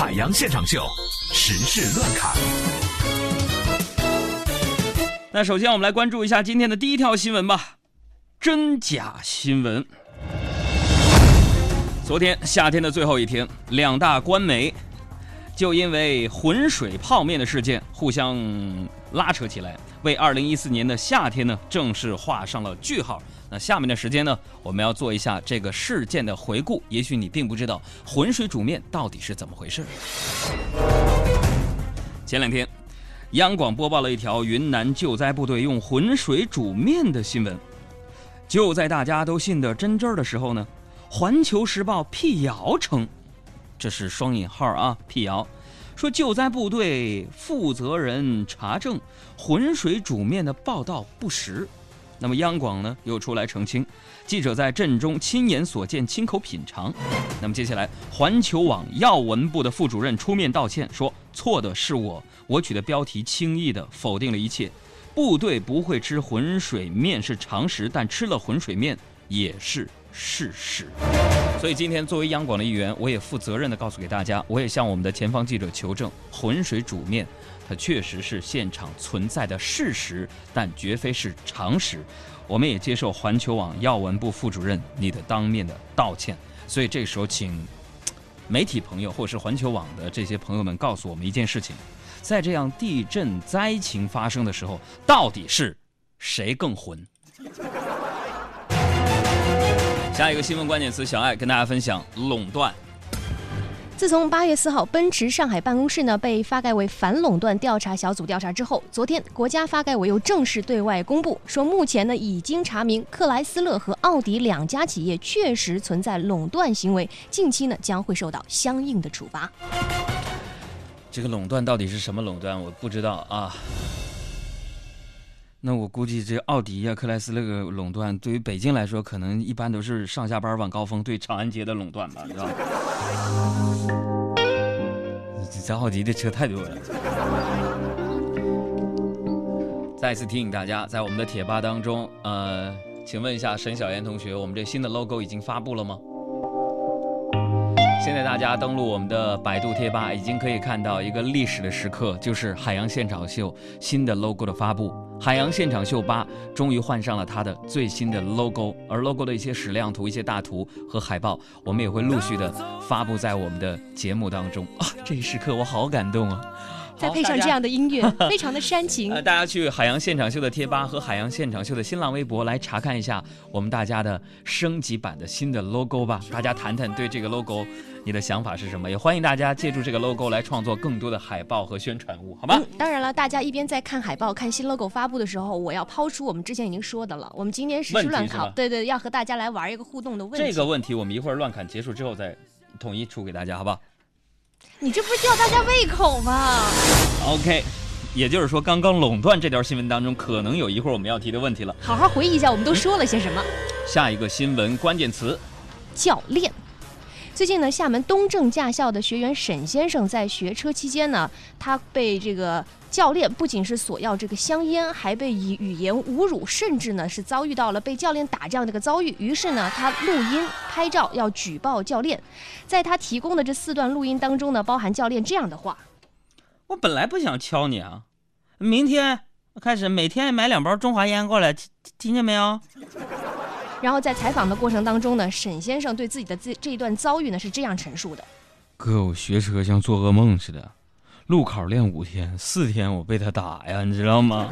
海洋现场秀，时事乱侃。那首先我们来关注一下今天的第一条新闻吧，真假新闻。昨天夏天的最后一天，两大官媒就因为浑水泡面的事件互相拉扯起来，为2014年的夏天呢正式画上了句号。那下面的时间呢，我们要做一下这个事件的回顾。也许你并不知道浑水煮面到底是怎么回事。前两天，央广播报了一条云南救灾部队用浑水煮面的新闻。就在大家都信得真真的时候呢。《环球时报》辟谣称，这是双引号啊，辟谣说救灾部队负责人查证浑水煮面的报道不实。那么央广呢又出来澄清，记者在镇中亲眼所见，亲口品尝。那么接下来，环球网要闻部的副主任出面道歉，说错的是我，我取的标题轻易的否定了一切。部队不会吃浑水面是常识，但吃了浑水面也是。事实，所以今天作为央广的一员，我也负责任的告诉给大家，我也向我们的前方记者求证，浑水煮面，它确实是现场存在的事实，但绝非是常识。我们也接受环球网要闻部副主任你的当面的道歉。所以这时候，请媒体朋友或是环球网的这些朋友们告诉我们一件事情：在这样地震灾情发生的时候，到底是谁更浑？下一个新闻关键词，小爱跟大家分享垄断。自从八月四号奔驰上海办公室呢被发改委反垄断调查小组调查之后，昨天国家发改委又正式对外公布，说目前呢已经查明克莱斯勒和奥迪两家企业确实存在垄断行为，近期呢将会受到相应的处罚。这个垄断到底是什么垄断？我不知道啊。那我估计这奥迪呀、克莱斯勒个垄断，对于北京来说，可能一般都是上下班晚高峰对长安街的垄断吧，是吧？这奥迪的车太多了。再次提醒大家，在我们的贴吧当中，呃，请问一下沈小妍同学，我们这新的 logo 已经发布了吗？现在大家登录我们的百度贴吧，已经可以看到一个历史的时刻，就是海洋现场秀新的 logo 的发布。海洋现场秀吧终于换上了它的最新的 logo，而 logo 的一些矢量图、一些大图和海报，我们也会陆续的发布在我们的节目当中。啊，这一时刻我好感动啊！再配上这样的音乐，非常的煽情。大家去海洋现场秀的贴吧和海洋现场秀的新浪微博来查看一下我们大家的升级版的新的 logo 吧。大家谈谈对这个 logo 你的想法是什么？也欢迎大家借助这个 logo 来创作更多的海报和宣传物，好吧？当然了，大家一边在看海报、看新 logo 发布的时候，我要抛出我们之前已经说的了。我们今天实时乱考，对对，要和大家来玩一个互动的问题。这个问题我们一会儿乱砍结束之后再统一出给大家，好不好？你这不是吊大家胃口吗？OK，也就是说，刚刚垄断这条新闻当中，可能有一会儿我们要提的问题了。好好回忆一下，我们都说了些什么？下一个新闻关键词：教练。最近呢，厦门东正驾校的学员沈先生在学车期间呢，他被这个教练不仅是索要这个香烟，还被以语言侮辱，甚至呢是遭遇到了被教练打这样的一个遭遇。于是呢，他录音拍照要举报教练。在他提供的这四段录音当中呢，包含教练这样的话：“我本来不想敲你啊，明天开始每天买两包中华烟过来，听听见没有？”然后在采访的过程当中呢，沈先生对自己的这这一段遭遇呢是这样陈述的：“哥，我学车像做噩梦似的，路考练五天，四天我被他打呀，你知道吗？”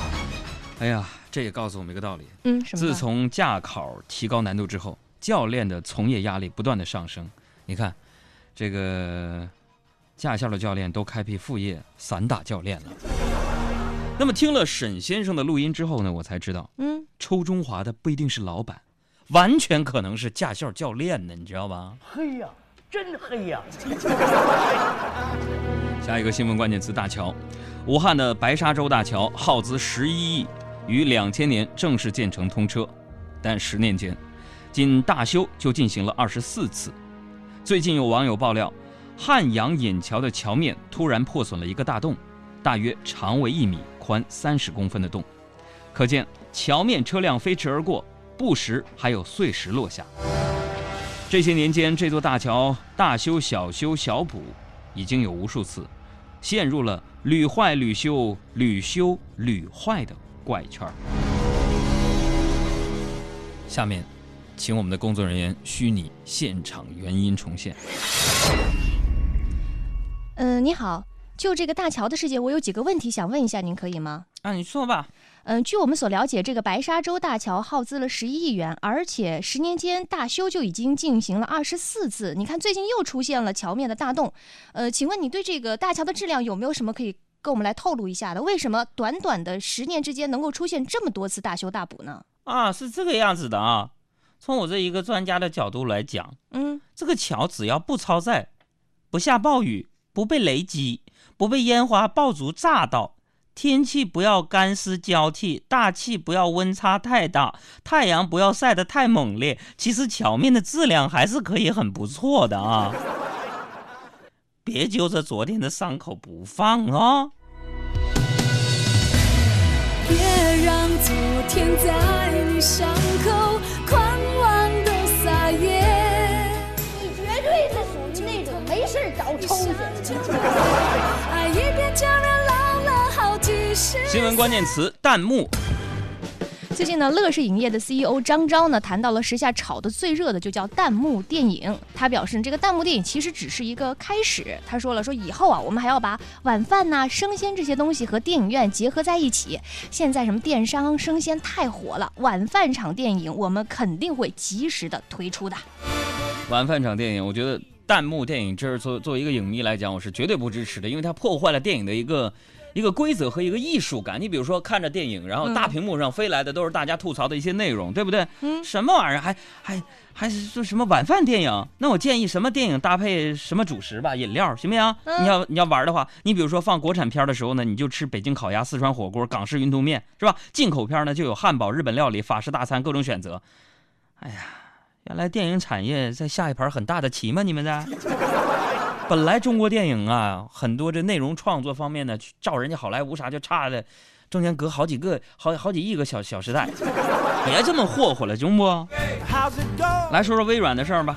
哎呀，这也告诉我们一个道理。嗯，什么自从驾考提高难度之后，教练的从业压力不断的上升。你看，这个驾校的教练都开辟副业散打教练了。那么听了沈先生的录音之后呢，我才知道，嗯，抽中华的不一定是老板，完全可能是驾校教练呢，你知道吧？黑呀，真黑呀！下一个新闻关键词：大桥。武汉的白沙洲大桥耗资十一亿，于两千年正式建成通车，但十年间，仅大修就进行了二十四次。最近有网友爆料，汉阳引桥的桥面突然破损了一个大洞，大约长为一米。宽三十公分的洞，可见桥面车辆飞驰而过，不时还有碎石落下。这些年间，这座大桥大修、小修、小补，已经有无数次，陷入了屡坏屡修、屡修屡坏的怪圈儿。下面，请我们的工作人员虚拟现场原因重现。嗯、你好，就这个大桥的事件，我有几个问题想问一下您，可以吗？啊，你说吧。嗯，据我们所了解，这个白沙洲大桥耗资了十一亿元，而且十年间大修就已经进行了二十四次。你看，最近又出现了桥面的大洞。呃，请问你对这个大桥的质量有没有什么可以跟我们来透露一下的？为什么短短的十年之间能够出现这么多次大修大补呢？啊，是这个样子的啊。从我这一个专家的角度来讲，嗯，这个桥只要不超载，不下暴雨，不被雷击，不被烟花爆竹炸到，天气不要干湿交替，大气不要温差太大，太阳不要晒得太猛烈，其实桥面的质量还是可以很不错的啊。别揪着昨天的伤口不放啊！别让昨天在你伤新闻关键词：弹幕。最近呢，乐视影业的 CEO 张昭呢谈到了时下炒得最热的就叫弹幕电影。他表示，这个弹幕电影其实只是一个开始。他说了，说以后啊，我们还要把晚饭呐、生鲜这些东西和电影院结合在一起。现在什么电商生鲜太火了，晚饭场电影我们肯定会及时的推出的。晚饭场电影，我觉得弹幕电影，这是作作为一个影迷来讲，我是绝对不支持的，因为它破坏了电影的一个一个规则和一个艺术感。你比如说看着电影，然后大屏幕上飞来的都是大家吐槽的一些内容，对不对？嗯什么玩意儿？还还还是说什么晚饭电影？那我建议什么电影搭配什么主食吧，饮料行不行？嗯你要你要玩的话，你比如说放国产片的时候呢，你就吃北京烤鸭、四川火锅、港式云吞面，是吧？进口片呢就有汉堡、日本料理、法式大餐各种选择。哎呀。原来电影产业在下一盘很大的棋吗？你们在？本来中国电影啊，很多这内容创作方面呢，去照人家好莱坞啥就差的，中间隔好几个、好好几亿个小小时代，别这么霍霍了，中不？来说说微软的事儿吧。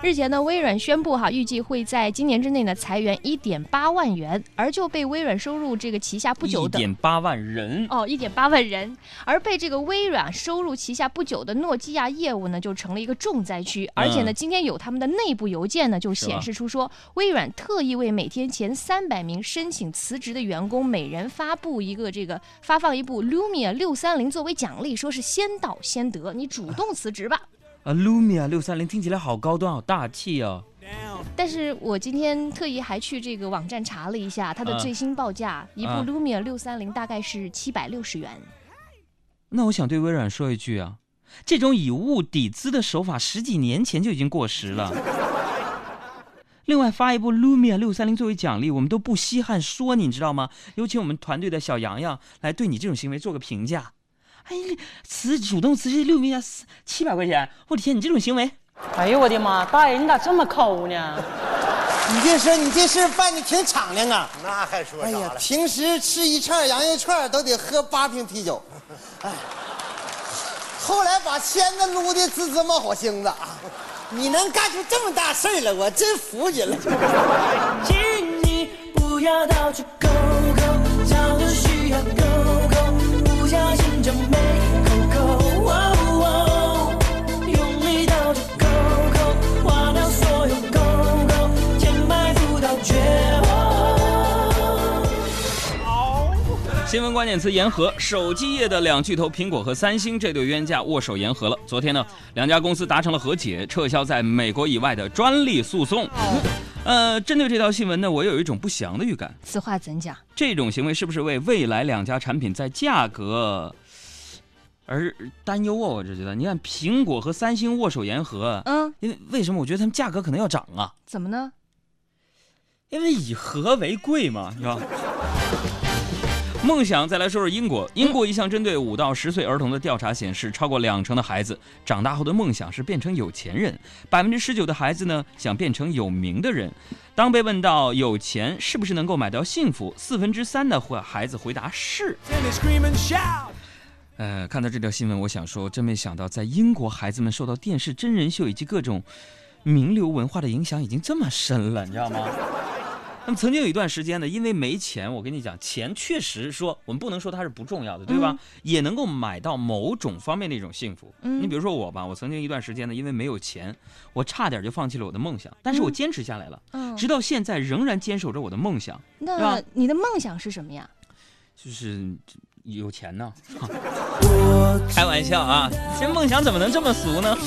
日前呢，微软宣布哈，预计会在今年之内呢裁员一点八万元，而就被微软收入这个旗下不久的一的点八万人，哦，一点八万人，而被这个微软收入旗下不久的诺基亚业务呢，就成了一个重灾区。而且呢，嗯今天有他们的内部邮件呢，就显示出说，微软特意为每天前三百名申请辞职的员工，每人发布一个这个发放一部 Lumia 六三零作为奖励，说是先到先得，你主动辞职吧。啊，Lumia 六三零听起来好高端、好大气哦。但是我今天特意还去这个网站查了一下，它的啊最新报价，一部啊 Lumia 六三零大概是七百六十元。那我想对微软说一句啊，这种以物抵资的手法十几年前就已经过时了。另外发一部 Lumia 六三零作为奖励，我们都不稀罕说你，你知道吗？有请我们团队的小洋洋来对你这种行为做个评价。哎，辞主动辞职 Lumia 七百块钱，我的天，你这种行为，哎呦我的妈！大爷，你咋这么抠呢？你别说，你这事办的挺敞亮啊！那还说哎呀啥了，？平时吃一串羊肉串都得喝八瓶啤酒，哎，后来把签子撸的滋滋冒火星子啊，你能干出这么大事儿来，我真服你了。请你不要到处勾勾，找的需要勾勾，不小心就关键词：言和。手机业的两巨头苹果和三星这对冤家握手言和了。昨天呢，两家公司达成了和解，撤销在美国以外的专利诉讼。呃，针对这条新闻呢，我有一种不祥的预感。此话怎讲？这种行为是不是为未来两家产品在价格而担忧啊？我就觉得，你看苹果和三星握手言和，嗯，因为为什么？我觉得他们价格可能要涨啊，怎么呢？因为以和为贵嘛，是吧？梦想，再来说说英国。英国一项针对五到十岁儿童的调查显示，超过两成的孩子长大后的梦想是变成有钱人，百分之十九的孩子呢想变成有名的人。当被问到有钱是不是能够买到幸福，四分之三的回孩子回答是。呃，看到这条新闻，我想说，真没想到，在英国，孩子们受到电视真人秀以及各种名流文化的影响已经这么深了，你知道吗？那么曾经有一段时间呢，因为没钱，我跟你讲，钱确实说我们不能说它是不重要的，对吧？也能够买到某种方面的一种幸福。嗯你比如说我吧，我曾经一段时间呢，因为没有钱，我差点就放弃了我的梦想，但是我坚持下来了，嗯，直到现在仍然坚守着我的梦想，对那吧你的梦想是什么呀？就是有钱呢。开玩笑啊，这梦想怎么能这么俗呢？